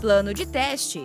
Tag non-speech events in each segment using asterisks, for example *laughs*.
Plano de teste.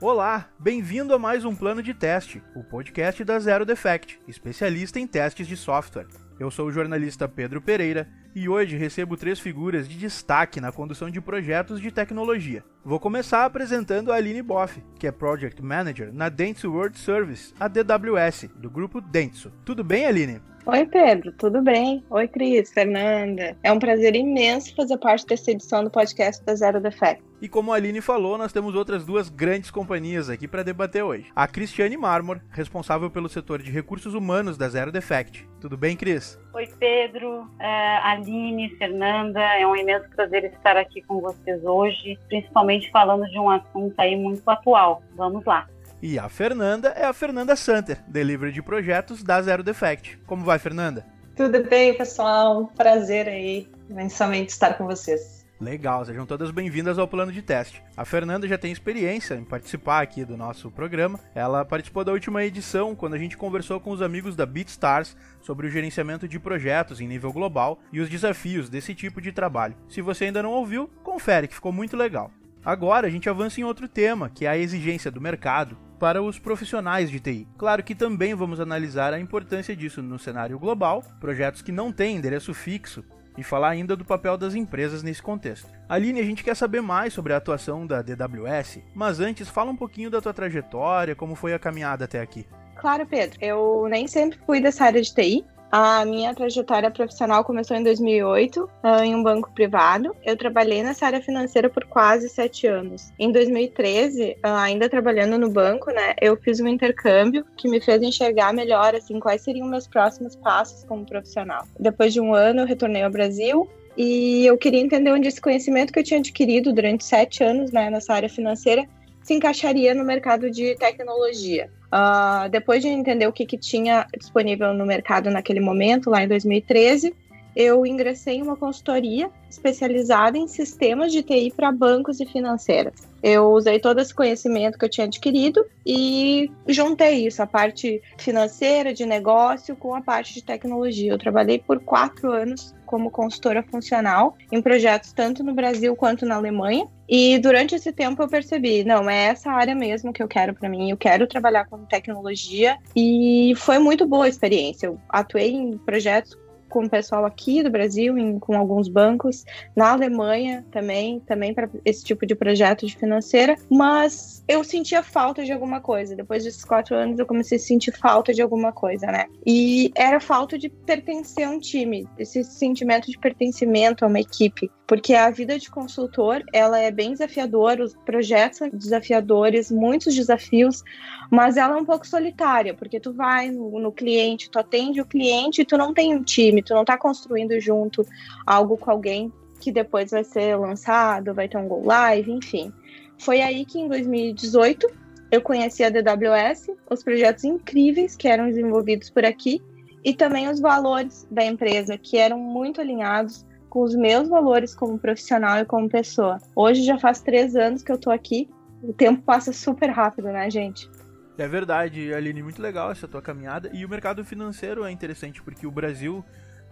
Olá, bem-vindo a mais um Plano de Teste, o podcast da Zero Defect, especialista em testes de software. Eu sou o jornalista Pedro Pereira e hoje recebo três figuras de destaque na condução de projetos de tecnologia. Vou começar apresentando a Aline Boff, que é Project Manager na Dentsu World Service, a DWS, do grupo Dentsu. Tudo bem, Aline? Oi, Pedro, tudo bem? Oi, Cris, Fernanda. É um prazer imenso fazer parte dessa edição do podcast da Zero Defect. E como a Aline falou, nós temos outras duas grandes companhias aqui para debater hoje. A Cristiane Marmor, responsável pelo setor de recursos humanos da Zero Defect. Tudo bem, Cris? Oi, Pedro, uh, Aline, Fernanda. É um imenso prazer estar aqui com vocês hoje, principalmente falando de um assunto aí muito atual. Vamos lá. E a Fernanda é a Fernanda Santer, delivery de projetos da Zero Defect. Como vai, Fernanda? Tudo bem, pessoal? Prazer aí, imensamente estar com vocês. Legal, sejam todas bem-vindas ao plano de teste. A Fernanda já tem experiência em participar aqui do nosso programa. Ela participou da última edição, quando a gente conversou com os amigos da BeatStars sobre o gerenciamento de projetos em nível global e os desafios desse tipo de trabalho. Se você ainda não ouviu, confere que ficou muito legal. Agora a gente avança em outro tema, que é a exigência do mercado para os profissionais de TI. Claro que também vamos analisar a importância disso no cenário global, projetos que não têm endereço fixo, e falar ainda do papel das empresas nesse contexto. Aline, a gente quer saber mais sobre a atuação da DWS, mas antes fala um pouquinho da tua trajetória, como foi a caminhada até aqui. Claro, Pedro. Eu nem sempre fui dessa área de TI. A minha trajetória profissional começou em 2008, uh, em um banco privado. Eu trabalhei nessa área financeira por quase sete anos. Em 2013, uh, ainda trabalhando no banco, né, eu fiz um intercâmbio que me fez enxergar melhor, assim, quais seriam meus próximos passos como profissional. Depois de um ano, eu retornei ao Brasil e eu queria entender onde esse conhecimento que eu tinha adquirido durante sete anos, né, nessa área financeira se encaixaria no mercado de tecnologia. Uh, depois de entender o que, que tinha disponível no mercado naquele momento, lá em 2013, eu ingressei em uma consultoria especializada em sistemas de TI para bancos e financeiras. Eu usei todo esse conhecimento que eu tinha adquirido e juntei isso, a parte financeira, de negócio, com a parte de tecnologia. Eu trabalhei por quatro anos como consultora funcional em projetos tanto no Brasil quanto na Alemanha. E durante esse tempo eu percebi, não, é essa área mesmo que eu quero para mim. Eu quero trabalhar com tecnologia e foi muito boa a experiência. Eu atuei em projetos com o pessoal aqui do Brasil, em, com alguns bancos, na Alemanha também, também para esse tipo de projeto de financeira, mas eu sentia falta de alguma coisa. Depois desses quatro anos, eu comecei a sentir falta de alguma coisa, né? E era falta de pertencer a um time, esse sentimento de pertencimento a uma equipe, porque a vida de consultor, ela é bem desafiadora, os projetos são desafiadores, muitos desafios, mas ela é um pouco solitária, porque tu vai no, no cliente, tu atende o cliente e tu não tem um time, tu não tá construindo junto algo com alguém que depois vai ser lançado, vai ter um go live, enfim. Foi aí que em 2018 eu conheci a DWS, os projetos incríveis que eram desenvolvidos por aqui e também os valores da empresa que eram muito alinhados com os meus valores como profissional e como pessoa. Hoje já faz três anos que eu tô aqui. O tempo passa super rápido, né, gente? É verdade, Aline, muito legal essa tua caminhada. E o mercado financeiro é interessante porque o Brasil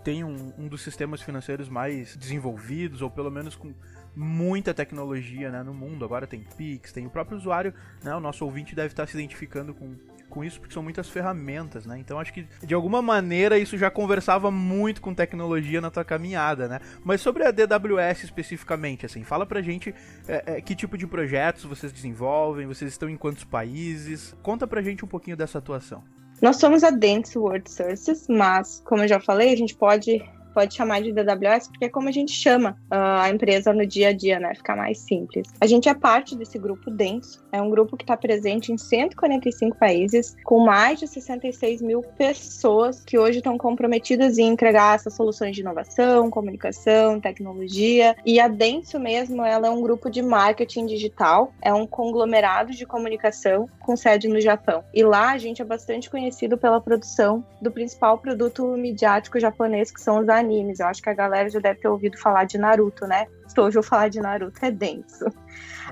tem um, um dos sistemas financeiros mais desenvolvidos, ou pelo menos com muita tecnologia né, no mundo. Agora tem Pix, tem o próprio usuário, né, o nosso ouvinte deve estar se identificando com, com isso, porque são muitas ferramentas, né? Então acho que de alguma maneira isso já conversava muito com tecnologia na tua caminhada, né? Mas sobre a DWS especificamente, assim, fala pra gente é, é, que tipo de projetos vocês desenvolvem, vocês estão em quantos países? Conta pra gente um pouquinho dessa atuação. Nós somos a Dentsu World Services, mas, como eu já falei, a gente pode pode chamar de DWS, porque é como a gente chama uh, a empresa no dia a dia, né? Fica mais simples. A gente é parte desse grupo denso, é um grupo que está presente em 145 países, com mais de 66 mil pessoas que hoje estão comprometidas em entregar essas soluções de inovação, comunicação, tecnologia. E a Denso mesmo, ela é um grupo de marketing digital, é um conglomerado de comunicação com sede no Japão. E lá a gente é bastante conhecido pela produção do principal produto midiático japonês, que são os animes. Eu acho que a galera já deve ter ouvido falar de Naruto, né? Se hoje eu falar de Naruto, é denso.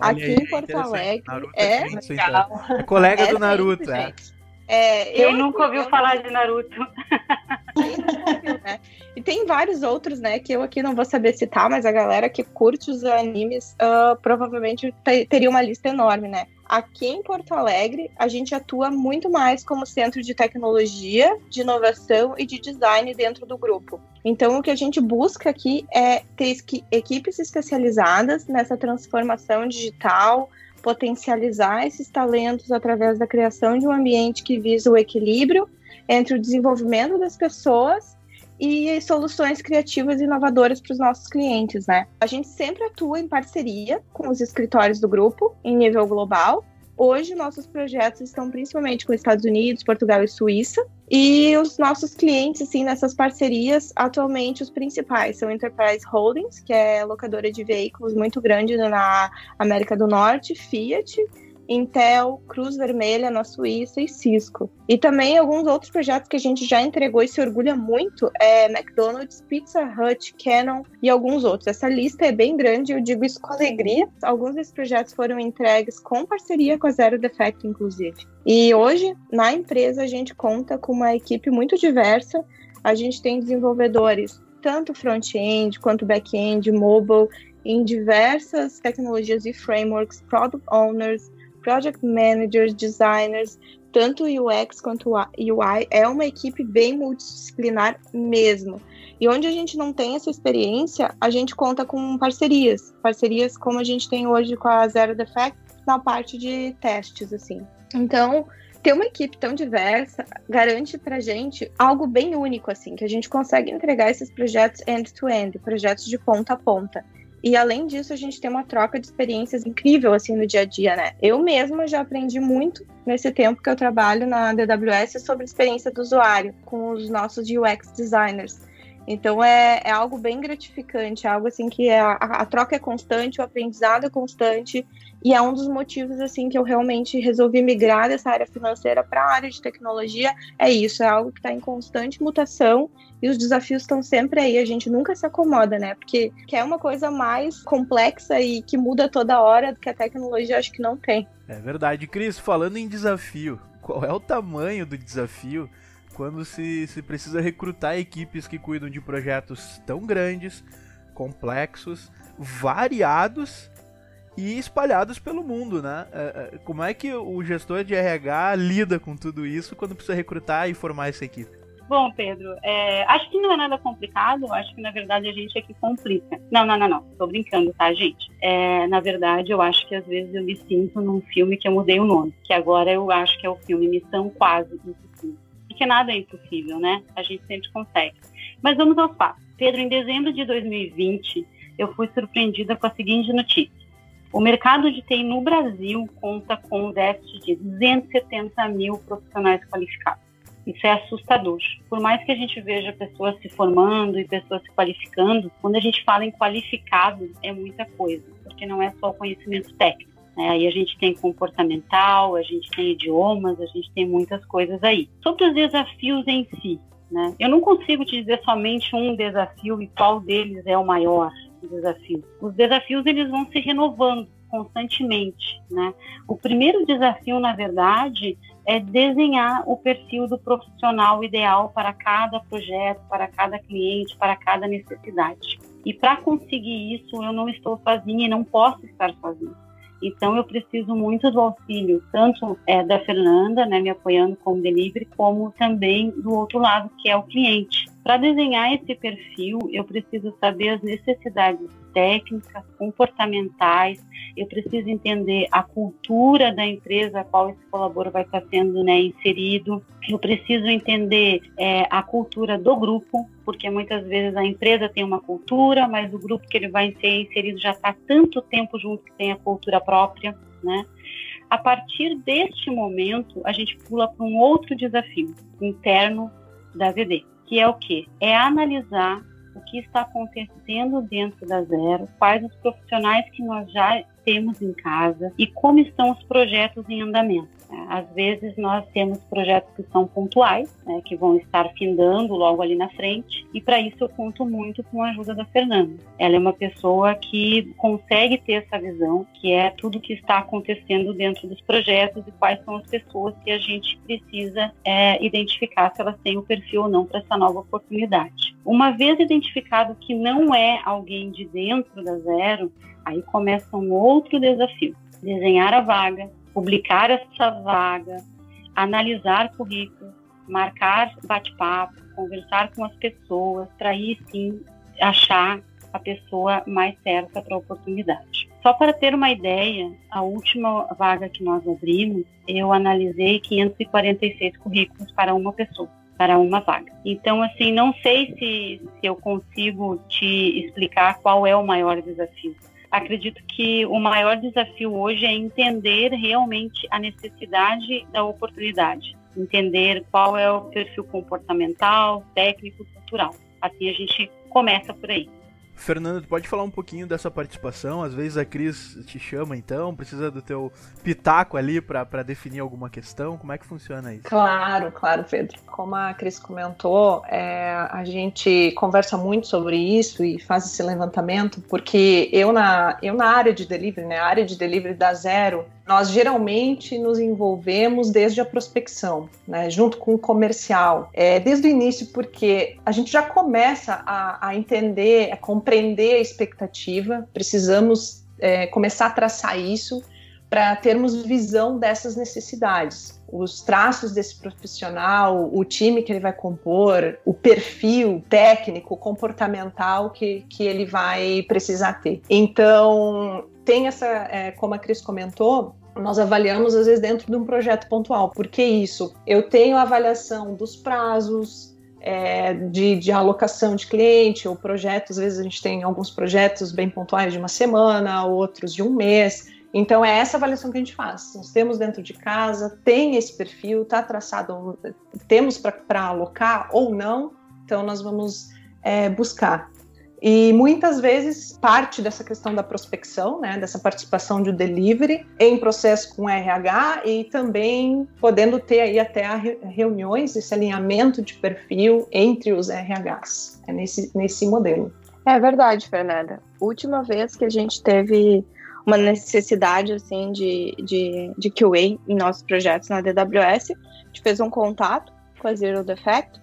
Olha Aqui aí, em Porto Alegre. É, é, denso, então. é colega é do Naruto, é. É, Quem nunca ouviu eu... falar de Naruto? né? E tem vários outros, né, que eu aqui não vou saber citar, mas a galera que curte os animes uh, provavelmente teria uma lista enorme, né? Aqui em Porto Alegre, a gente atua muito mais como centro de tecnologia, de inovação e de design dentro do grupo. Então, o que a gente busca aqui é ter equipes especializadas nessa transformação digital, potencializar esses talentos através da criação de um ambiente que visa o equilíbrio entre o desenvolvimento das pessoas e soluções criativas e inovadoras para os nossos clientes, né? A gente sempre atua em parceria com os escritórios do grupo em nível global Hoje, nossos projetos estão principalmente com Estados Unidos, Portugal e Suíça. E os nossos clientes, assim, nessas parcerias, atualmente os principais são Enterprise Holdings, que é locadora de veículos muito grande na América do Norte, Fiat, Intel, Cruz Vermelha na Suíça e Cisco. E também alguns outros projetos que a gente já entregou e se orgulha muito é McDonald's, Pizza Hut, Canon e alguns outros. Essa lista é bem grande, eu digo isso com alegria. Alguns desses projetos foram entregues com parceria com a Zero Defect, inclusive. E hoje, na empresa, a gente conta com uma equipe muito diversa. A gente tem desenvolvedores tanto front-end quanto back-end, mobile, em diversas tecnologias e frameworks, product owners, project managers, designers, tanto UX quanto UI, é uma equipe bem multidisciplinar mesmo. E onde a gente não tem essa experiência, a gente conta com parcerias, parcerias como a gente tem hoje com a Zero Defect na parte de testes, assim. Então, ter uma equipe tão diversa garante pra gente algo bem único, assim, que a gente consegue entregar esses projetos end-to-end, -end, projetos de ponta a ponta. E além disso, a gente tem uma troca de experiências incrível assim no dia a dia, né? Eu mesma já aprendi muito nesse tempo que eu trabalho na DWS sobre experiência do usuário com os nossos UX designers. Então é, é algo bem gratificante, é algo assim que é, a, a troca é constante, o aprendizado é constante e é um dos motivos assim que eu realmente resolvi migrar dessa área financeira para a área de tecnologia. É isso, é algo que está em constante mutação e os desafios estão sempre aí. A gente nunca se acomoda, né? Porque é uma coisa mais complexa e que muda toda hora do que a tecnologia acho que não tem. É verdade, Cris. Falando em desafio, qual é o tamanho do desafio? quando se, se precisa recrutar equipes que cuidam de projetos tão grandes, complexos, variados e espalhados pelo mundo, né? É, é, como é que o gestor de RH lida com tudo isso quando precisa recrutar e formar essa equipe? Bom, Pedro, é, acho que não é nada complicado, acho que na verdade a gente é que complica. Não, não, não, não, tô brincando, tá, gente? É, na verdade, eu acho que às vezes eu me sinto num filme que eu mudei o nome, que agora eu acho que é o filme Missão Quase Impossível porque nada é impossível, né? A gente sempre consegue. Mas vamos aos fatos. Pedro, em dezembro de 2020, eu fui surpreendida com a seguinte notícia. O mercado de TI no Brasil conta com um déficit de 270 mil profissionais qualificados. Isso é assustador. Por mais que a gente veja pessoas se formando e pessoas se qualificando, quando a gente fala em qualificado, é muita coisa, porque não é só o conhecimento técnico. Né? Aí a gente tem comportamental, a gente tem idiomas, a gente tem muitas coisas aí. Sobre os desafios em si, né? eu não consigo te dizer somente um desafio e qual deles é o maior desafio. Os desafios eles vão se renovando constantemente, né? O primeiro desafio, na verdade, é desenhar o perfil do profissional ideal para cada projeto, para cada cliente, para cada necessidade. E para conseguir isso, eu não estou sozinha e não posso estar sozinha. Então, eu preciso muito do auxílio, tanto é, da Fernanda, né, me apoiando como delivery, como também do outro lado, que é o cliente. Para desenhar esse perfil, eu preciso saber as necessidades técnicas, comportamentais, eu preciso entender a cultura da empresa a qual esse colaborador vai estar sendo né, inserido, eu preciso entender é, a cultura do grupo, porque muitas vezes a empresa tem uma cultura, mas o grupo que ele vai ser inserido já está tanto tempo junto que tem a cultura própria, né? A partir deste momento, a gente pula para um outro desafio interno da VD, que é o quê? É analisar o que está acontecendo dentro da Zero, quais os profissionais que nós já temos em casa e como estão os projetos em andamento. Às vezes nós temos projetos que são pontuais, né, que vão estar findando logo ali na frente, e para isso eu conto muito com a ajuda da Fernanda. Ela é uma pessoa que consegue ter essa visão, que é tudo que está acontecendo dentro dos projetos e quais são as pessoas que a gente precisa é, identificar se elas têm o perfil ou não para essa nova oportunidade. Uma vez identificado que não é alguém de dentro da Zero, aí começa um outro desafio: desenhar a vaga, publicar essa vaga, analisar currículo, marcar bate-papo, conversar com as pessoas, para aí sim achar a pessoa mais certa para a oportunidade. Só para ter uma ideia, a última vaga que nós abrimos, eu analisei 546 currículos para uma pessoa, para uma vaga. Então, assim, não sei se, se eu consigo te explicar qual é o maior desafio acredito que o maior desafio hoje é entender realmente a necessidade da oportunidade, entender qual é o perfil comportamental, técnico, cultural. Assim a gente começa por aí. Fernando, pode falar um pouquinho dessa participação? Às vezes a Cris te chama, então, precisa do teu pitaco ali para definir alguma questão. Como é que funciona isso? Claro, claro, Pedro. Como a Cris comentou, é, a gente conversa muito sobre isso e faz esse levantamento, porque eu na, eu na área de delivery, né, a área de delivery da Zero, nós geralmente nos envolvemos desde a prospecção, né, junto com o comercial, é, desde o início, porque a gente já começa a, a entender, a compreender a expectativa, precisamos é, começar a traçar isso para termos visão dessas necessidades, os traços desse profissional, o time que ele vai compor, o perfil técnico, comportamental que, que ele vai precisar ter. Então, tem essa, é, como a Cris comentou, nós avaliamos às vezes dentro de um projeto pontual. Por que isso? Eu tenho a avaliação dos prazos, é, de, de, alocação de cliente ou projetos, às vezes a gente tem alguns projetos bem pontuais de uma semana, outros de um mês. Então é essa avaliação que a gente faz. Nós temos dentro de casa, tem esse perfil, está traçado, temos para alocar ou não, então nós vamos é, buscar. E muitas vezes parte dessa questão da prospecção, né, dessa participação de delivery em processo com RH e também podendo ter aí até reuniões, esse alinhamento de perfil entre os RHs, é nesse, nesse modelo. É verdade, Fernanda. Última vez que a gente teve uma necessidade assim de, de, de QA em nossos projetos na DWS, a gente fez um contato com a Zero Defect,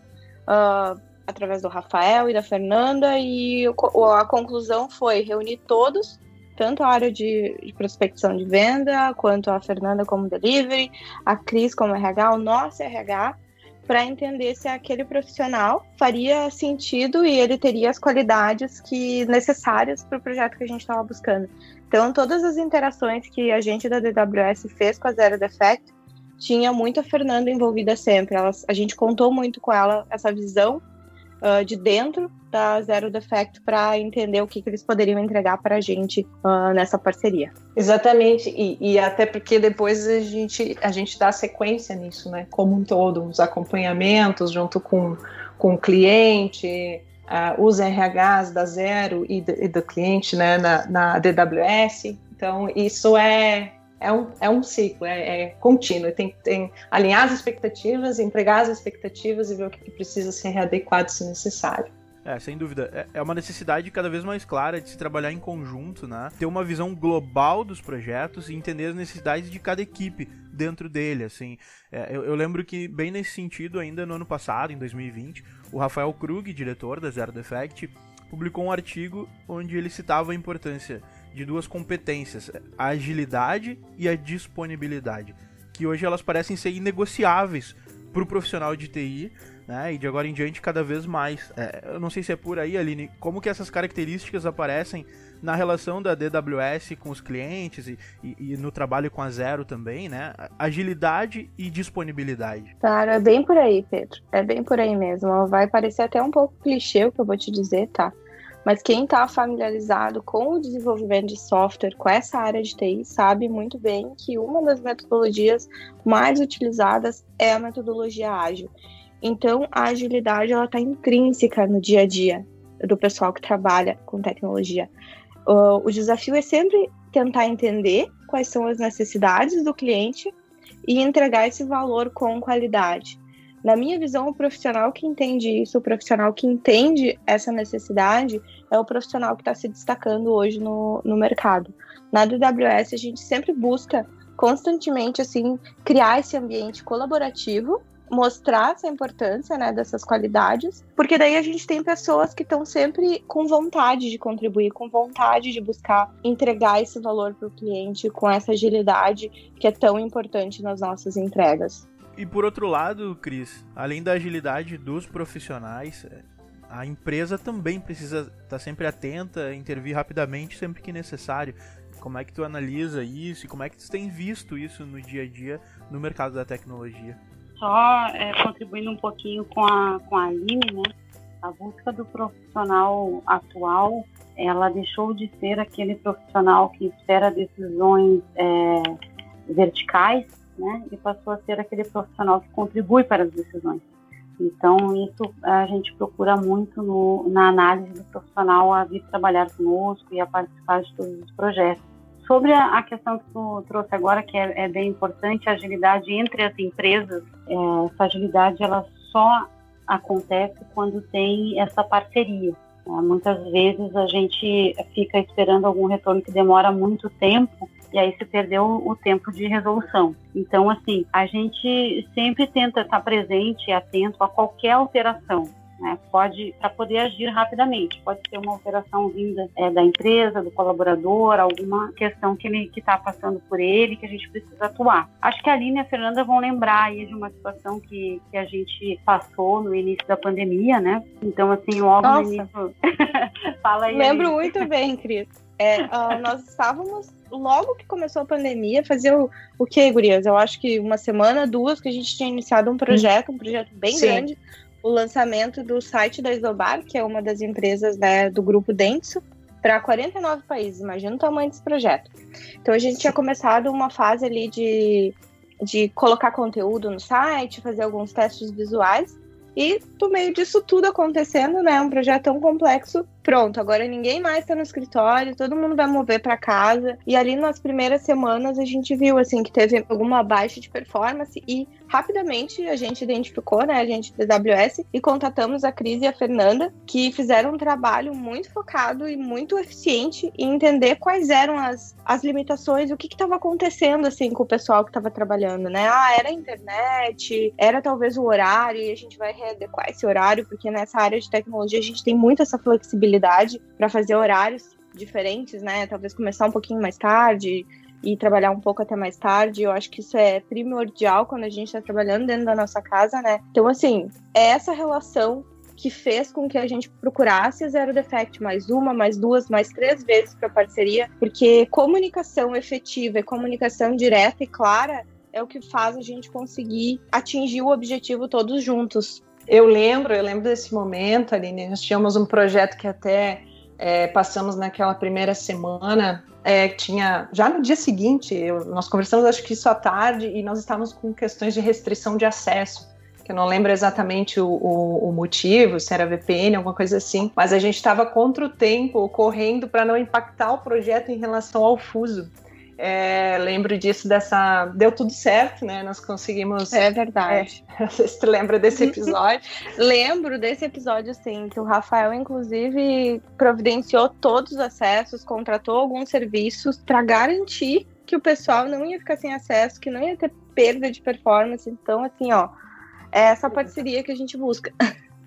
uh, através do Rafael e da Fernanda, e a conclusão foi reunir todos, tanto a área de, de prospecção de venda, quanto a Fernanda como delivery, a Cris como RH, o nosso RH, para entender se aquele profissional faria sentido e ele teria as qualidades que necessárias para o projeto que a gente estava buscando. Então, todas as interações que a gente da DWS fez com a Zero Defect tinha muito a Fernanda envolvida sempre. Ela, a gente contou muito com ela essa visão uh, de dentro da Zero Defect para entender o que, que, eles poderiam entregar para a gente uh, nessa parceria. Exatamente, e, e, até porque depois a gente, a gente dá sequência nisso, né? Como um todo, os acompanhamentos junto com, com o cliente, uh, os RHs da Zero e do, e do cliente né, na, na DWS. Então, isso é, é um, é um ciclo, é, é contínuo. Tem, tem alinhar as expectativas, empregar as expectativas e ver o que precisa ser readequado se necessário. É, sem dúvida. É, é uma necessidade cada vez mais clara de se trabalhar em conjunto, né? Ter uma visão global dos projetos e entender as necessidades de cada equipe dentro dele, assim. É, eu, eu, lembro que, bem nesse sentido, ainda no ano passado, em 2020, o Rafael Krug, diretor da Zero Defect, publicou um artigo onde ele citava a importância de duas competências, a agilidade e a disponibilidade, que hoje elas parecem ser inegociáveis para o profissional de TI, né? E de agora em diante cada vez mais. É, eu não sei se é por aí, Aline, como que essas características aparecem na relação da DWS com os clientes e, e, e, no trabalho com a Zero também, né? Agilidade e disponibilidade. Claro, é bem por aí, Pedro. É bem por aí mesmo. Vai parecer até um pouco clichê o que eu vou te dizer, tá? Mas quem está familiarizado com o desenvolvimento de software, com essa área de TI, sabe muito bem que uma das metodologias mais utilizadas é a metodologia ágil. Então, a agilidade ela está intrínseca no dia a dia do pessoal que trabalha com tecnologia. Uh, o desafio é sempre tentar entender quais são as necessidades do cliente e entregar esse valor com qualidade. Na minha visão, o profissional que entende isso, o profissional que entende essa necessidade, é o profissional que está se destacando hoje no, no mercado. Na DWS, a gente sempre busca constantemente assim criar esse ambiente colaborativo mostrar essa importância né, dessas qualidades, porque daí a gente tem pessoas que estão sempre com vontade de contribuir, com vontade de buscar entregar esse valor para o cliente com essa agilidade que é tão importante nas nossas entregas. E por outro lado, Cris, além da agilidade dos profissionais, a empresa também precisa estar tá sempre atenta, intervir rapidamente sempre que necessário. Como é que tu analisa isso e como é que tu tem visto isso no dia a dia no mercado da tecnologia? Só é, contribuindo um pouquinho com a, com a Aline, né? A busca do profissional atual, ela deixou de ser aquele profissional que espera decisões é, verticais, né? E passou a ser aquele profissional que contribui para as decisões. Então, isso a gente procura muito no, na análise do profissional a vir trabalhar conosco e a participar de todos os projetos. Sobre a, questão que tu trouxe agora, que é, é, bem importante, a agilidade entre as empresas, é, essa agilidade ela só acontece quando tem essa parceria. Né? Muitas vezes a gente fica esperando algum retorno que demora muito tempo e aí se perdeu o tempo de resolução. Então, assim, a gente sempre tenta estar presente e atento a qualquer alteração né? Pode para poder agir rapidamente. Pode ser uma operação vinda é, da empresa, do colaborador, alguma questão que ele que está passando por ele que a gente precisa atuar. Acho que a Aline e a Fernanda vão lembrar aí de uma situação que, que a gente passou no início da pandemia, né? Então assim logo Nossa. no início. *laughs* Fala aí. Lembro aí. muito bem, Cris. É, uh, nós estávamos logo que começou a pandemia, fazer o, o que, Gurias? Eu acho que uma semana, duas, que a gente tinha iniciado um projeto, um projeto bem Sim. grande, o lançamento do site da Isobar, que é uma das empresas né, do grupo Dentsu, para 49 países. Imagina o tamanho desse projeto. Então a gente tinha começado uma fase ali de, de colocar conteúdo no site, fazer alguns testes visuais. E no meio disso tudo acontecendo, né? Um projeto tão complexo, pronto, agora ninguém mais está no escritório, todo mundo vai mover para casa. E ali nas primeiras semanas a gente viu assim que teve alguma baixa de performance e rapidamente a gente identificou, né, a gente da AWS e contatamos a Cris e a Fernanda, que fizeram um trabalho muito focado e muito eficiente em entender quais eram as, as limitações, o que estava acontecendo assim com o pessoal que estava trabalhando, né? Ah, era a internet, era talvez o horário e a gente vai readequar esse horário porque nessa área de tecnologia a gente tem muito essa flexibilidade para fazer horários diferentes, né? Talvez começar um pouquinho mais tarde e trabalhar um pouco até mais tarde. Eu acho que isso é primordial quando a gente está trabalhando dentro da nossa casa, né? Então, assim, é essa relação que fez com que a gente procurasse Zero Defect mais uma, mais duas, mais três vezes para parceria, porque comunicação efetiva e comunicação direta e clara é o que faz a gente conseguir atingir o objetivo todos juntos. Eu lembro, eu lembro desse momento, Aline, nós tínhamos um projeto que até é, passamos naquela primeira semana, é, tinha, já no dia seguinte, eu, nós conversamos acho que isso à tarde, e nós estávamos com questões de restrição de acesso, que eu não lembro exatamente o, o, o motivo, se era VPN, alguma coisa assim, mas a gente estava contra o tempo, correndo para não impactar o projeto em relação ao fuso. É, lembro disso, dessa. Deu tudo certo, né? Nós conseguimos. É verdade. É, *laughs* não sei se lembra desse episódio. Lembro desse episódio, sim, que o Rafael, inclusive, providenciou todos os acessos, contratou alguns serviços para garantir que o pessoal não ia ficar sem acesso, que não ia ter perda de performance. Então, assim, ó, é essa parceria que a gente busca.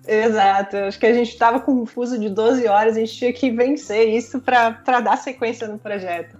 Exato, acho que a gente estava com um fuso de 12 horas, a gente tinha que vencer isso para dar sequência no projeto.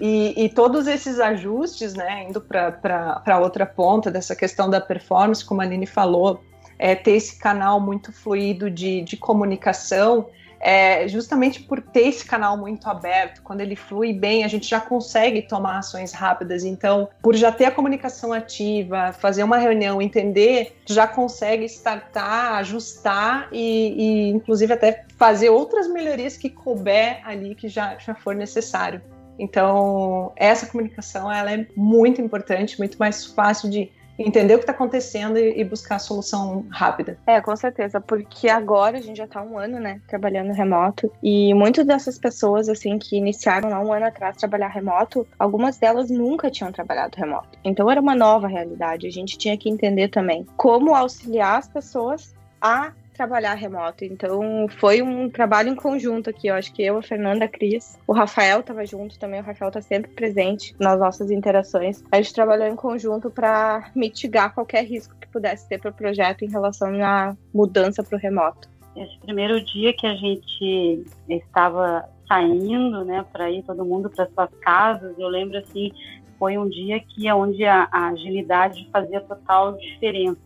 E, e, todos esses ajustes, né, indo para outra ponta dessa questão da performance, como a Aline falou, é, ter esse canal muito fluido de, de comunicação, é, justamente por ter esse canal muito aberto, quando ele flui bem, a gente já consegue tomar ações rápidas. Então, por já ter a comunicação ativa, fazer uma reunião, entender, já consegue startar, ajustar e, e inclusive, até fazer outras melhorias que couber ali que já, já for necessário. Então, essa comunicação ela é muito importante, muito mais fácil de entender o que está acontecendo e, buscar a solução rápida. É, com certeza, porque agora a gente já está um ano, né, trabalhando remoto e muitas dessas pessoas, assim, que iniciaram há um ano atrás trabalhar remoto, algumas delas nunca tinham trabalhado remoto. Então era uma nova realidade. A gente tinha que entender também como auxiliar as pessoas a trabalhar remoto. Então foi um trabalho em conjunto aqui. Eu acho que eu, a Fernanda, a Cris, o Rafael estava junto também. O Rafael está sempre presente nas nossas interações. A gente trabalhou em conjunto para mitigar qualquer risco que pudesse ter para o projeto em relação à mudança para o remoto. Esse primeiro dia que a gente estava saindo, né, para ir todo mundo para suas casas, eu lembro assim, foi um dia que é onde a, a agilidade fazia total diferença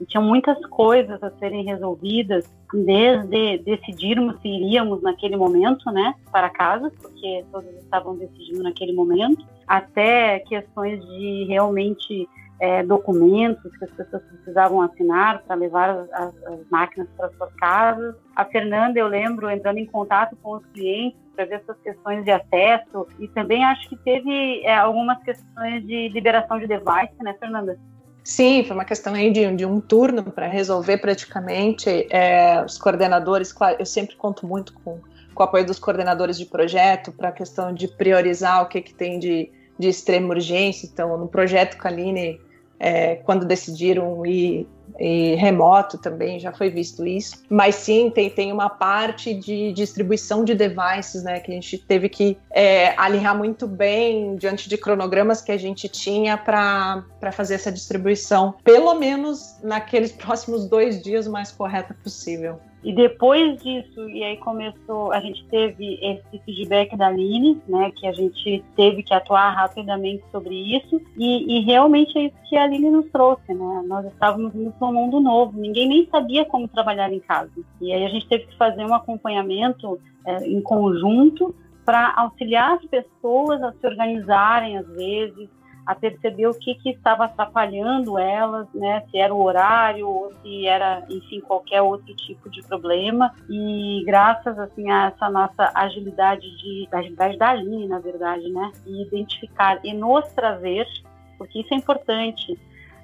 e tinham muitas coisas a serem resolvidas, desde decidirmos se iríamos naquele momento, né, para casa, porque todos estavam decidindo naquele momento, até questões de realmente é, documentos que as pessoas precisavam assinar para levar as, as máquinas para suas casas. A Fernanda, eu lembro, entrando em contato com os clientes para ver essas questões de acesso e também acho que teve é, algumas questões de liberação de device, né, Fernanda? Sim, foi uma questão aí de, de um turno para resolver praticamente. É, os coordenadores, claro, eu sempre conto muito com, com o apoio dos coordenadores de projeto para a questão de priorizar o que, que tem de, de extrema urgência. Então, no projeto Kaline, é, quando decidiram ir remoto também já foi visto isso. Mas sim, tem, tem uma parte de distribuição de devices, né, que a gente teve que é, alinhar muito bem diante de cronogramas que a gente tinha para fazer essa distribuição, pelo menos naqueles próximos dois dias o mais correta possível. E depois disso, e aí começou, a gente teve esse feedback da Aline, né, que a gente teve que atuar rapidamente sobre isso, e, e realmente é isso que a Aline nos trouxe, né, nós estávamos indo para um mundo novo, ninguém nem sabia como trabalhar em casa, e aí a gente teve que fazer um acompanhamento é, em conjunto para auxiliar as pessoas a se organizarem, às vezes, a perceber o que, que estava atrapalhando elas, né? Se era o horário ou se era, enfim, qualquer outro tipo de problema. E graças, assim, a essa nossa agilidade de agilidade da Aline, na verdade, né? E identificar e nos trazer, porque isso é importante.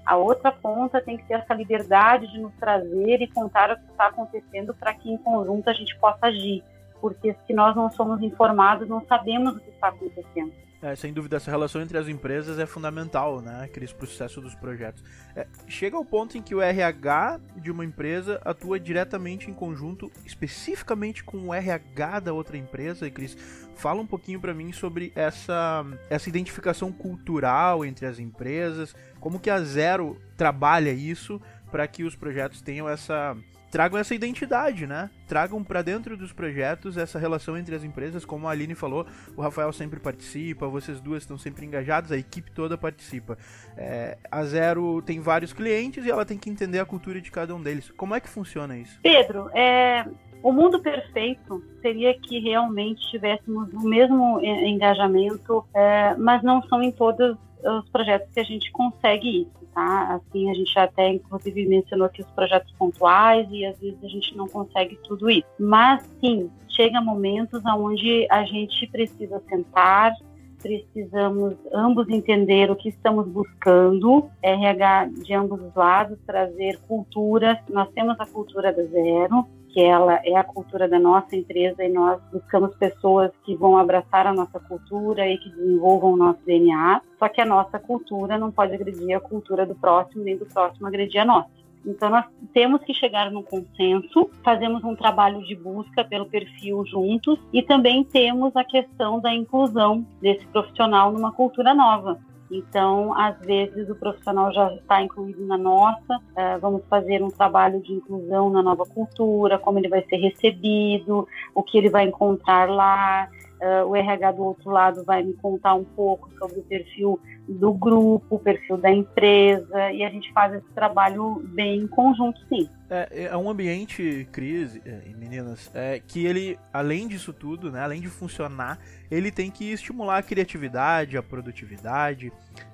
A outra ponta tem que ter essa liberdade de nos trazer e contar o que está acontecendo para que em conjunto a gente possa agir. Porque se nós não somos informados, não sabemos o que está acontecendo. É, sem dúvida, essa relação entre as empresas é fundamental, né, Cris, para o sucesso dos projetos. É, chega ao ponto em que o RH de uma empresa atua diretamente em conjunto, especificamente com o RH da outra empresa. E, Cris, fala um pouquinho para mim sobre essa, essa identificação cultural entre as empresas, como que a Zero trabalha isso para que os projetos tenham essa tragam essa identidade, né? Tragam para dentro dos projetos essa relação entre as empresas, como a Aline falou, o Rafael sempre participa, vocês duas estão sempre engajadas, a equipe toda participa. É, a Zero tem vários clientes e ela tem que entender a cultura de cada um deles. Como é que funciona isso? Pedro, é, o mundo perfeito seria que realmente tivéssemos o mesmo é, engajamento, é, mas não são em todos os projetos que a gente consegue isso tá? Assim, a gente até inclusive mencionou aqui os projetos pontuais e às vezes a gente não consegue tudo isso. Mas sim, chega momentos onde a gente precisa sentar, precisamos ambos entender o que estamos buscando, RH de ambos os lados, trazer cultura. Nós temos a cultura da zero, que ela é a cultura da nossa empresa e nós buscamos pessoas que vão abraçar a nossa cultura e que desenvolvam o nosso DNA. Só que a nossa cultura não pode agredir a cultura do próximo, nem do próximo agredir a nossa. Então, nós temos que chegar num consenso, fazemos um trabalho de busca pelo perfil juntos e também temos a questão da inclusão desse profissional numa cultura nova. Então, às vezes, o profissional já está incluído na nossa, uh, vamos fazer um trabalho de inclusão na nova cultura, como ele vai ser recebido, o que ele vai encontrar lá. Uh, o RH do outro lado vai me contar um pouco sobre o perfil do grupo, o perfil da empresa, e a gente faz esse trabalho bem em conjunto, sim. É, é um ambiente, Cris é, e meninas, é, que ele, além disso tudo, né, além de funcionar, ele tem que estimular a criatividade, a produtividade.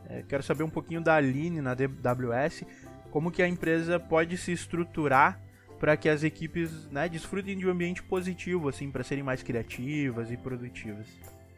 É, quero saber um pouquinho da Aline na DWS, como que a empresa pode se estruturar para que as equipes né, desfrutem de um ambiente positivo, assim, para serem mais criativas e produtivas.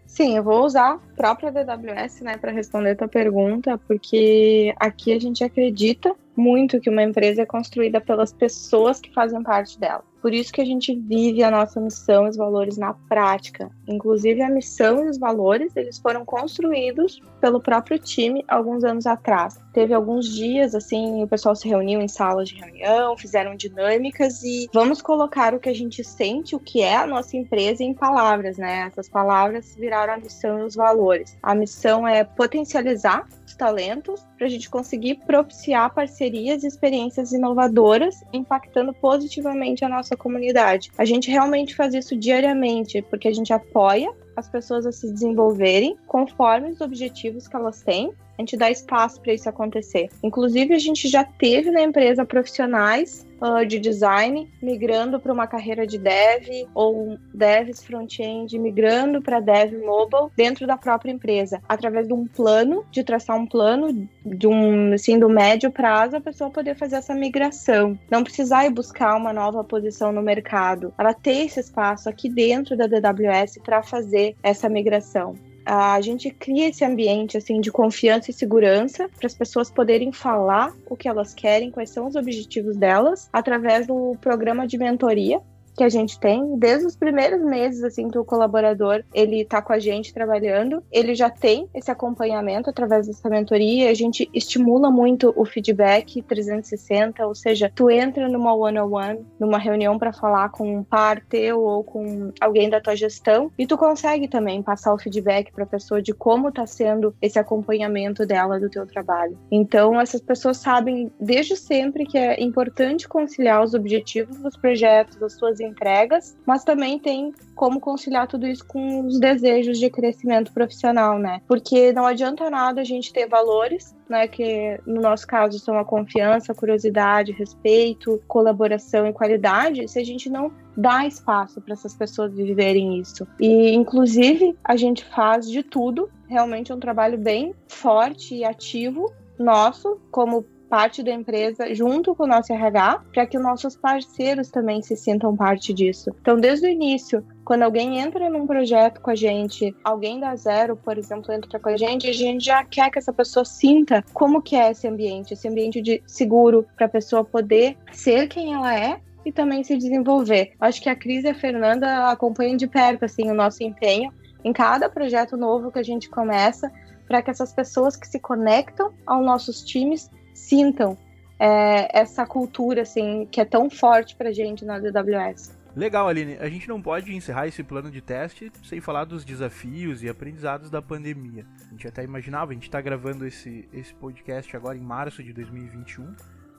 Sim, eu vou usar a própria AWS, né, para responder a tua pergunta, porque aqui a gente acredita muito que uma empresa é construída pelas pessoas que fazem parte dela. Por isso que a gente vive a nossa missão e os valores na prática. Inclusive a missão e os valores, eles foram construídos pelo próprio time alguns anos atrás. Teve alguns dias assim, o pessoal se reuniu em salas de reunião, fizeram dinâmicas e vamos colocar o que a gente sente, o que é a nossa empresa em palavras, né? Essas palavras viraram a missão e os valores. A missão é potencializar os talentos para a gente conseguir propiciar parcerias e experiências inovadoras, impactando positivamente a nossa comunidade. A gente realmente faz isso diariamente, porque a gente apoia as pessoas a se desenvolverem conforme os objetivos que elas têm a gente dá espaço para isso acontecer. Inclusive, a gente já teve na empresa profissionais uh, de design migrando para uma carreira de dev ou devs front-end migrando para dev mobile dentro da própria empresa, através de um plano, de traçar um plano de um assim do médio prazo a pessoa poder fazer essa migração, não precisar ir buscar uma nova posição no mercado, ela ter esse espaço aqui dentro da DWS para fazer essa migração a gente cria esse ambiente assim de confiança e segurança para as pessoas poderem falar o que elas querem, quais são os objetivos delas, através do programa de mentoria que a gente tem, desde os primeiros meses assim que o colaborador ele está com a gente trabalhando, ele já tem esse acompanhamento através dessa mentoria, a gente estimula muito o feedback 360, ou seja, tu entra numa one on one, numa reunião para falar com um par teu ou com alguém da tua gestão e tu consegue também passar o feedback para a pessoa de como está sendo esse acompanhamento dela do teu trabalho. Então, essas pessoas sabem desde sempre que é importante conciliar os objetivos dos projetos, das suas entregas, mas também tem como conciliar tudo isso com os desejos de crescimento profissional, né? Porque não adianta nada a gente ter valores, né, que no nosso caso são a confiança, a curiosidade, respeito, colaboração e qualidade, se a gente não dá espaço para essas pessoas viverem isso. E inclusive a gente faz de tudo, realmente é um trabalho bem forte e ativo nosso como parte da empresa junto com o nosso RH, para que os nossos parceiros também se sintam parte disso. Então, desde o início, quando alguém entra num projeto com a gente, alguém da zero, por exemplo, entra com a gente, a gente já quer que essa pessoa sinta como que é esse ambiente, esse ambiente de seguro para a pessoa poder ser quem ela é e também se desenvolver. Acho que a Cris e a Fernanda acompanham de perto assim o nosso empenho em cada projeto novo que a gente começa, para que essas pessoas que se conectam aos nossos times sintam é, essa cultura assim que é tão forte pra gente na AWS. Legal, Aline. A gente não pode encerrar esse plano de teste sem falar dos desafios e aprendizados da pandemia. A gente até imaginava, a gente está gravando esse, esse podcast agora em março de 2021.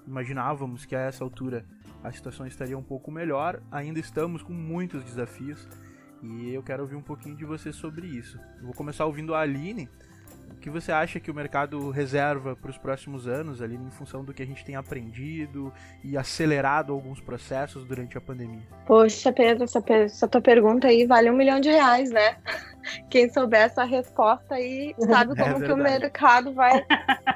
Imaginávamos que a essa altura a situação estaria um pouco melhor. Ainda estamos com muitos desafios e eu quero ouvir um pouquinho de você sobre isso. Eu vou começar ouvindo a Aline o que você acha que o mercado reserva para os próximos anos, ali em função do que a gente tem aprendido e acelerado alguns processos durante a pandemia? Poxa, Pedro, essa, essa tua pergunta aí vale um milhão de reais, né? *laughs* Quem souber essa resposta aí sabe *laughs* é como é que o mercado vai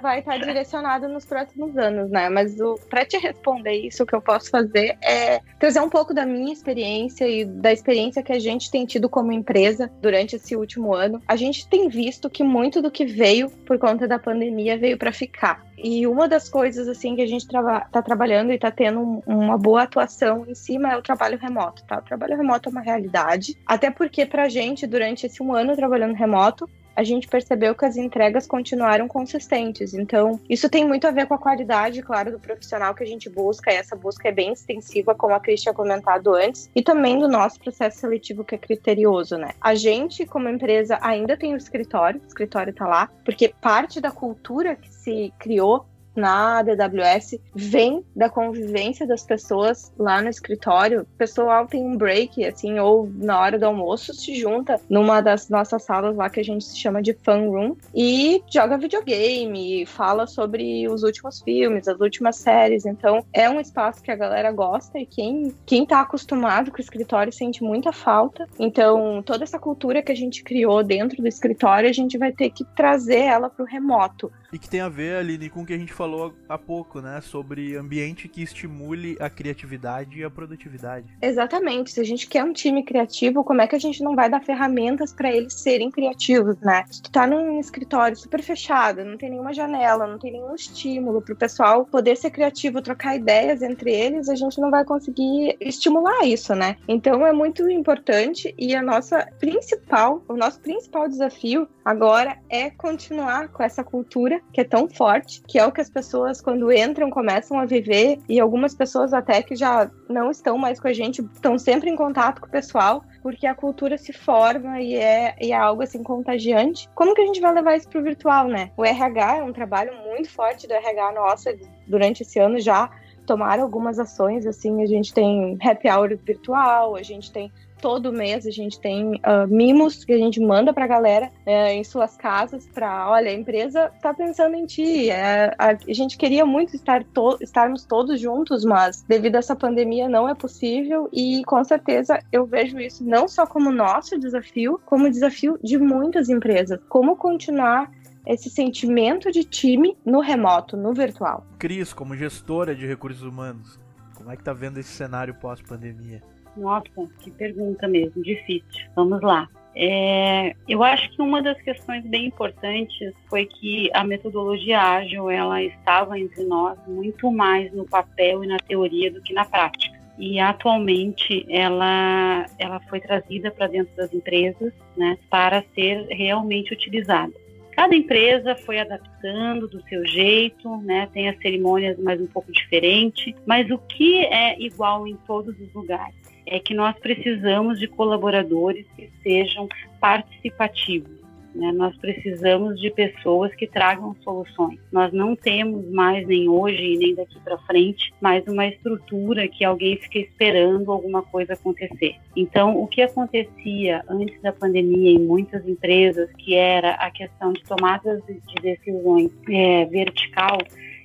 vai estar direcionado nos próximos anos, né? Mas para te responder isso, o que eu posso fazer é trazer um pouco da minha experiência e da experiência que a gente tem tido como empresa durante esse último ano. A gente tem visto que muito do que veio por conta da pandemia veio para ficar. E uma das coisas assim que a gente está tá trabalhando e está tendo um, uma boa atuação em cima é o trabalho remoto, tá? O trabalho remoto é uma realidade, até porque para a gente durante esse um ano trabalhando remoto a gente percebeu que as entregas continuaram consistentes. Então, isso tem muito a ver com a qualidade, claro, do profissional que a gente busca, e essa busca é bem extensiva, como a Cris tinha comentado antes, e também do nosso processo seletivo que é criterioso, né? A gente, como empresa, ainda tem o escritório, o escritório tá lá, porque parte da cultura que se criou na AWS vem da convivência das pessoas lá no escritório. O pessoal tem um break, assim, ou na hora do almoço se junta numa das nossas salas lá que a gente chama de fun room e joga videogame, fala sobre os últimos filmes, as últimas séries. Então, é um espaço que a galera gosta e quem, quem tá acostumado com o escritório sente muita falta. Então, toda essa cultura que a gente criou dentro do escritório, a gente vai ter que trazer ela para o remoto. E que tem a ver, Aline, com o que a gente falou há pouco, né, sobre ambiente que estimule a criatividade e a produtividade. Exatamente. Se a gente quer um time criativo, como é que a gente não vai dar ferramentas para eles serem criativos, né? Se tu tá num escritório super fechado, não tem nenhuma janela, não tem nenhum estímulo pro pessoal poder ser criativo, trocar ideias entre eles, a gente não vai conseguir estimular isso, né? Então é muito importante e a nossa principal, o nosso principal desafio agora é continuar com essa cultura que é tão forte, que é o que as pessoas quando entram começam a viver e algumas pessoas até que já não estão mais com a gente estão sempre em contato com o pessoal, porque a cultura se forma e é, e é algo assim contagiante. Como que a gente vai levar isso para o virtual, né? O RH é um trabalho muito forte do RH nossa durante esse ano já tomaram algumas ações, assim, a gente tem happy hour virtual, a gente tem todo mês a gente tem uh, mimos que a gente manda para a galera uh, em suas casas para, olha, a empresa está pensando em ti. É, a, a, gente queria muito estar to estarmos todos juntos, mas devido a essa pandemia não é possível e com certeza eu vejo isso não só como nosso desafio, como desafio de muitas empresas. Como continuar esse sentimento de time no remoto, no virtual. Cris, como gestora de recursos humanos, como é que tá vendo esse cenário pós-pandemia? Nossa, que pergunta mesmo, difícil. Vamos lá. É, eu acho que uma das questões bem importantes foi que a metodologia ágil ela estava entre nós muito mais no papel e na teoria do que na prática. E atualmente ela ela foi trazida para dentro das empresas, né, para ser realmente utilizada. Cada empresa foi adaptando do seu jeito, né? Tem as cerimônias mais um pouco diferente, mas o que é igual em todos os lugares é que nós precisamos de colaboradores que sejam participativos. Né? Nós precisamos de pessoas que tragam soluções. Nós não temos mais, nem hoje e nem daqui para frente, mais uma estrutura que alguém fica esperando alguma coisa acontecer. Então, o que acontecia antes da pandemia em muitas empresas, que era a questão de tomadas de decisões é, vertical,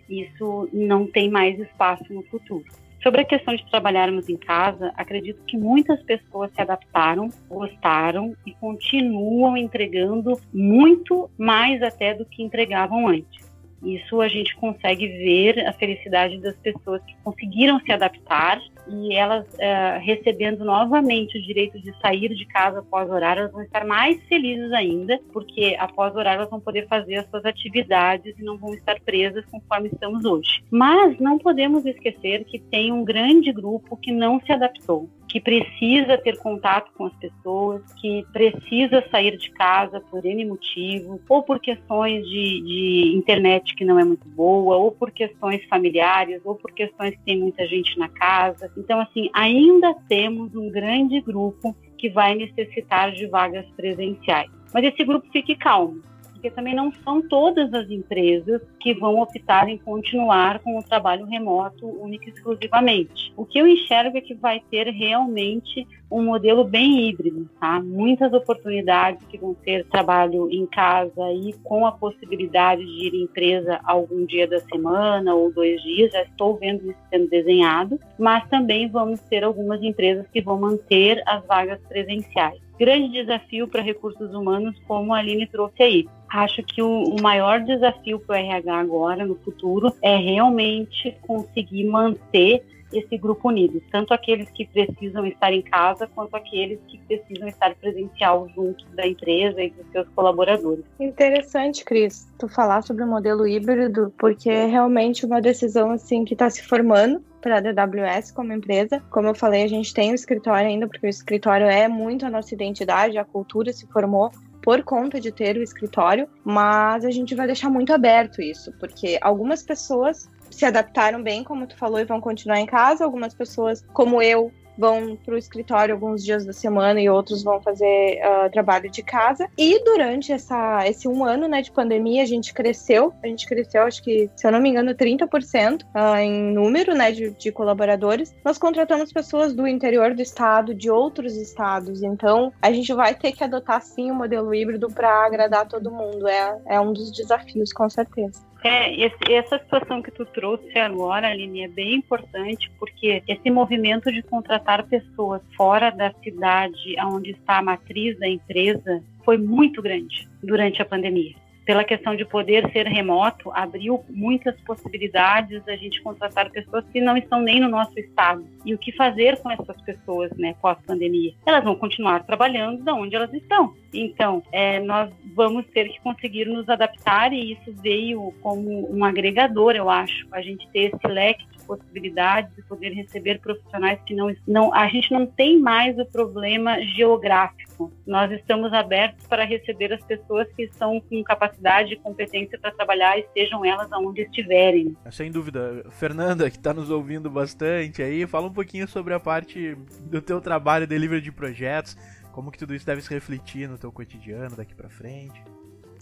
isso não tem mais espaço no futuro. Sobre a questão de trabalharmos em casa, acredito que muitas pessoas se adaptaram, gostaram e continuam entregando muito mais até do que entregavam antes. Isso a gente consegue ver a felicidade das pessoas que conseguiram se adaptar e elas uh, recebendo novamente o direito de sair de casa após horário, elas vão estar mais felizes ainda, porque após horário elas vão poder fazer as suas atividades e não vão estar presas conforme estamos hoje. Mas não podemos esquecer que tem um grande grupo que não se adaptou que precisa ter contato com as pessoas, que precisa sair de casa por N motivo, ou por questões de, de, internet que não é muito boa, ou por questões familiares, ou por questões que tem muita gente na casa. Então, assim, ainda temos um grande grupo que vai necessitar de vagas presenciais. Mas esse grupo fique calmo porque também não são todas as empresas que vão optar em continuar com o trabalho remoto único e exclusivamente. O que eu enxergo é que vai ter realmente um modelo bem híbrido, tá? Muitas oportunidades que vão ter trabalho em casa e com a possibilidade de ir em empresa algum dia da semana ou dois dias, já estou vendo isso sendo desenhado, mas também vamos ter algumas empresas que vão manter as vagas presenciais grande desafio para recursos humanos, como a Aline trouxe aí. Acho que o, o maior desafio para o RH agora, no futuro, é realmente conseguir manter esse grupo unido, tanto aqueles que precisam estar em casa, quanto aqueles que precisam estar presencial junto da empresa e dos seus colaboradores. Interessante, Cris, tu falar sobre o modelo híbrido, porque é realmente uma decisão assim que está se formando para a DWS como empresa. Como eu falei, a gente tem o escritório ainda, porque o escritório é muito a nossa identidade, a cultura se formou por conta de ter o escritório, mas a gente vai deixar muito aberto isso, porque algumas pessoas se adaptaram bem, como tu falou, e vão continuar em casa, algumas pessoas, como eu, vão para o escritório alguns dias da semana e outros vão fazer uh, trabalho de casa. E durante essa, esse um ano né, de pandemia, a gente cresceu. A gente cresceu, acho que, se eu não me engano, 30% uh, ah, em número né, de, de colaboradores. Nós contratamos pessoas do interior do estado, de outros estados. Então, a gente vai ter que adotar, sim, o modelo híbrido para agradar todo mundo. É, é um dos desafios, com certeza. É, esse, essa situação que tu trouxe agora, Aline, é bem importante, porque esse movimento de contratar pessoas fora da cidade onde está a matriz da empresa foi muito grande durante a pandemia. pela questão de poder ser remoto, abriu muitas possibilidades da gente contratar pessoas que não estão nem no nosso estado. E o que fazer com essas pessoas, né, pós-pandemia? Elas vão continuar trabalhando da onde elas estão. Então, é, nós vamos ter que conseguir nos adaptar e isso veio como um agregador, eu acho, a gente ter esse leque de possibilidades de poder receber profissionais que não, não a gente não tem mais o problema geográfico. Nós estamos abertos para receber as pessoas que estão com capacidade e competência para trabalhar, estejam elas aonde estiverem. Sem dúvida. Fernanda, que está nos ouvindo bastante aí, fala um pouquinho sobre a parte do teu trabalho, delivery de projetos, como que tudo isso deve se refletir no teu cotidiano daqui para frente.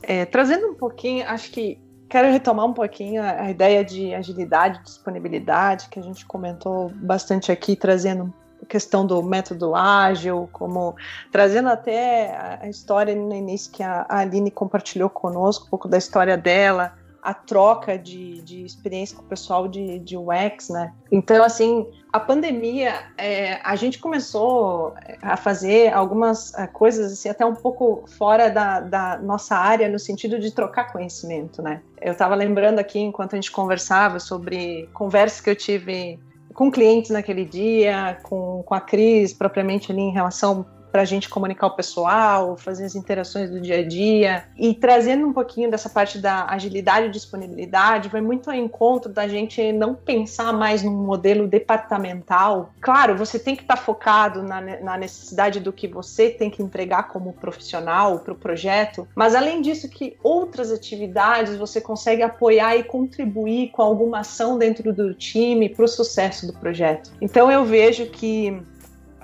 É, trazendo um pouquinho, acho que quero retomar um pouquinho a, a ideia de agilidade, disponibilidade, que a gente comentou bastante aqui, trazendo a questão do método ágil, como trazendo até a história no início que a Aline compartilhou conosco, um pouco da história dela, a troca de, de experiência com o pessoal de, de UX, né? Então, assim, a pandemia, é, a gente começou a fazer algumas é, coisas assim, até um pouco fora da, da, nossa área, no sentido de trocar conhecimento, né? Eu estava lembrando aqui, enquanto a gente conversava, sobre conversas que eu tive com clientes naquele dia, com, com a Cris, propriamente ali em relação para a gente comunicar o pessoal, fazer as interações do dia a dia e trazendo um pouquinho dessa parte da agilidade e disponibilidade, vai muito ao encontro da gente não pensar mais num modelo departamental. Claro, você tem que estar tá focado na, na necessidade do que você tem que entregar como profissional para o projeto, mas além disso, que outras atividades você consegue apoiar e contribuir com alguma ação dentro do time para o sucesso do projeto. Então eu vejo que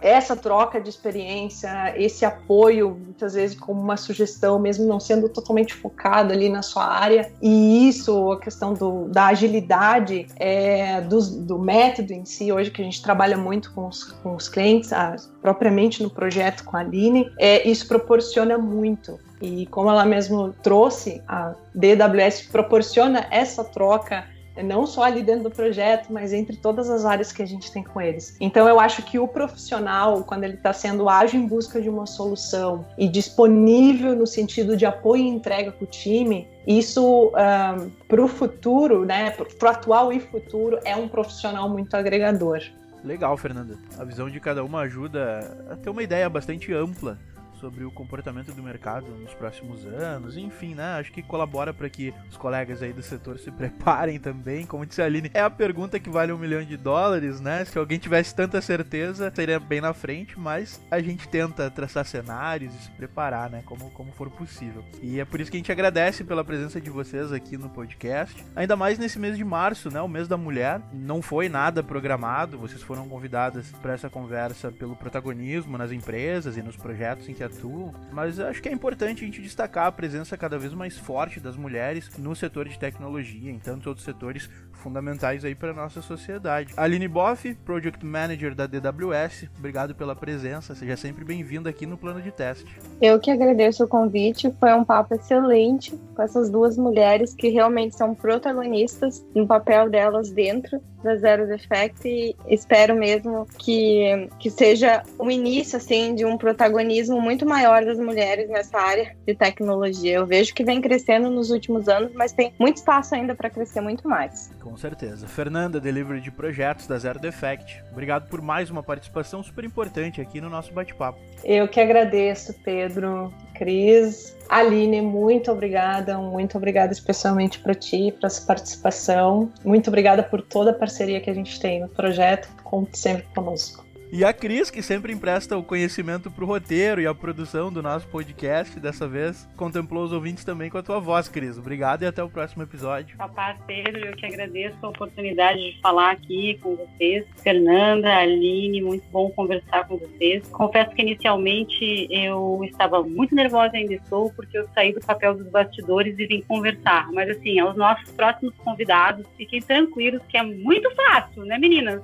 essa troca de experiência, esse apoio, muitas vezes como uma sugestão, mesmo não sendo totalmente focado ali na sua área, e isso, a questão do, da agilidade, é, do, do, método em si, hoje que a gente trabalha muito com os, com os clientes, a, propriamente no projeto com a Aline, é, isso proporciona muito. E como ela mesmo trouxe, a DWS proporciona essa troca não só ali dentro do projeto, mas entre todas as áreas que a gente tem com eles. Então eu acho que o profissional, quando ele está sendo ágil em busca de uma solução e disponível no sentido de apoio e entrega com o time, isso um, para o futuro, né, para o atual e futuro, é um profissional muito agregador. Legal, Fernanda. A visão de cada uma ajuda a ter uma ideia bastante ampla sobre o comportamento do mercado nos próximos anos, enfim, né? Acho que colabora para que os colegas aí do setor se *laughs* preparem também. Como disse a Aline, é a pergunta que vale um milhão de dólares, né? Se alguém tivesse tanta certeza, seria bem na frente, mas a gente tenta traçar cenários e se preparar, né? Como, como for possível. E é por isso que a gente agradece pela presença de vocês aqui no podcast. Ainda mais nesse mês de março, né? O mês da mulher. Não foi nada programado, vocês foram convidadas para essa conversa pelo protagonismo nas empresas e nos projetos em que atuam, mas acho que é importante a gente destacar a presença cada vez mais forte das mulheres no setor de tecnologia, em tantos outros setores fundamentais aí para nossa sociedade. Aline Boff, Project Manager da DWS, obrigado pela presença, seja sempre bem-vinda aqui no plano de teste. Eu que agradeço o convite, foi um papo excelente com essas duas mulheres que realmente são protagonistas no papel delas dentro da Zero Defect e espero mesmo que, que seja o início assim de um protagonismo muito maior das mulheres nessa área de tecnologia. Eu vejo que vem crescendo nos últimos anos, mas tem muito espaço ainda para crescer muito mais. Com certeza. Fernanda, delivery de projetos da Zero Defect. Obrigado por mais uma participação super importante aqui no nosso bate-papo. Eu que agradeço, Pedro, Cris, Aline, muito obrigada, muito obrigada especialmente para ti, para essa participação. Muito obrigada por toda a parceria que a gente tem no projeto. Conte sempre conosco. E a Cris, que sempre empresta o conhecimento pro roteiro e a produção do nosso podcast, dessa vez contemplou os ouvintes também com a tua voz, Cris. Obrigado e até o próximo episódio. Papai Pedro, eu que agradeço a oportunidade de falar aqui com vocês. Fernanda, Aline, muito bom conversar com vocês. Confesso que inicialmente eu estava muito nervosa, ainda estou, porque eu saí do papel dos bastidores e vim conversar. Mas assim, aos nossos próximos convidados, fiquem tranquilos que é muito fácil, né, meninas?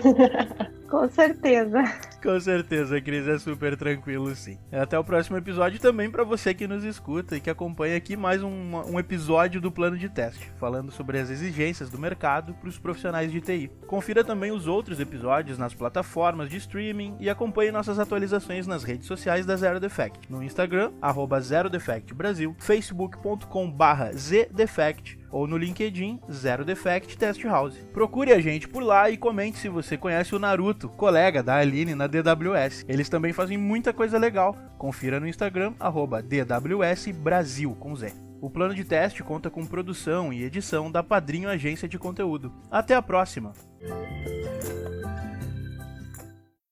*laughs* Com certeza. Com certeza, Cris, é super tranquilo sim. Até o próximo episódio também para você que nos escuta e que acompanha aqui mais um, um episódio do plano de teste, falando sobre as exigências do mercado para os profissionais de TI. Confira também os outros episódios nas plataformas de streaming e acompanhe nossas atualizações nas redes sociais da Zero Defect, no Instagram, arroba Zero Defect Brasil, facebook.com barra zdefect ou no LinkedIn Zero Defect Test House. Procure a gente por lá e comente se você conhece o Naruto, colega da Aline na DWS. Eles também fazem muita coisa legal. Confira no Instagram DWS Brasil com. O plano de teste conta com produção e edição da Padrinho Agência de Conteúdo. Até a próxima!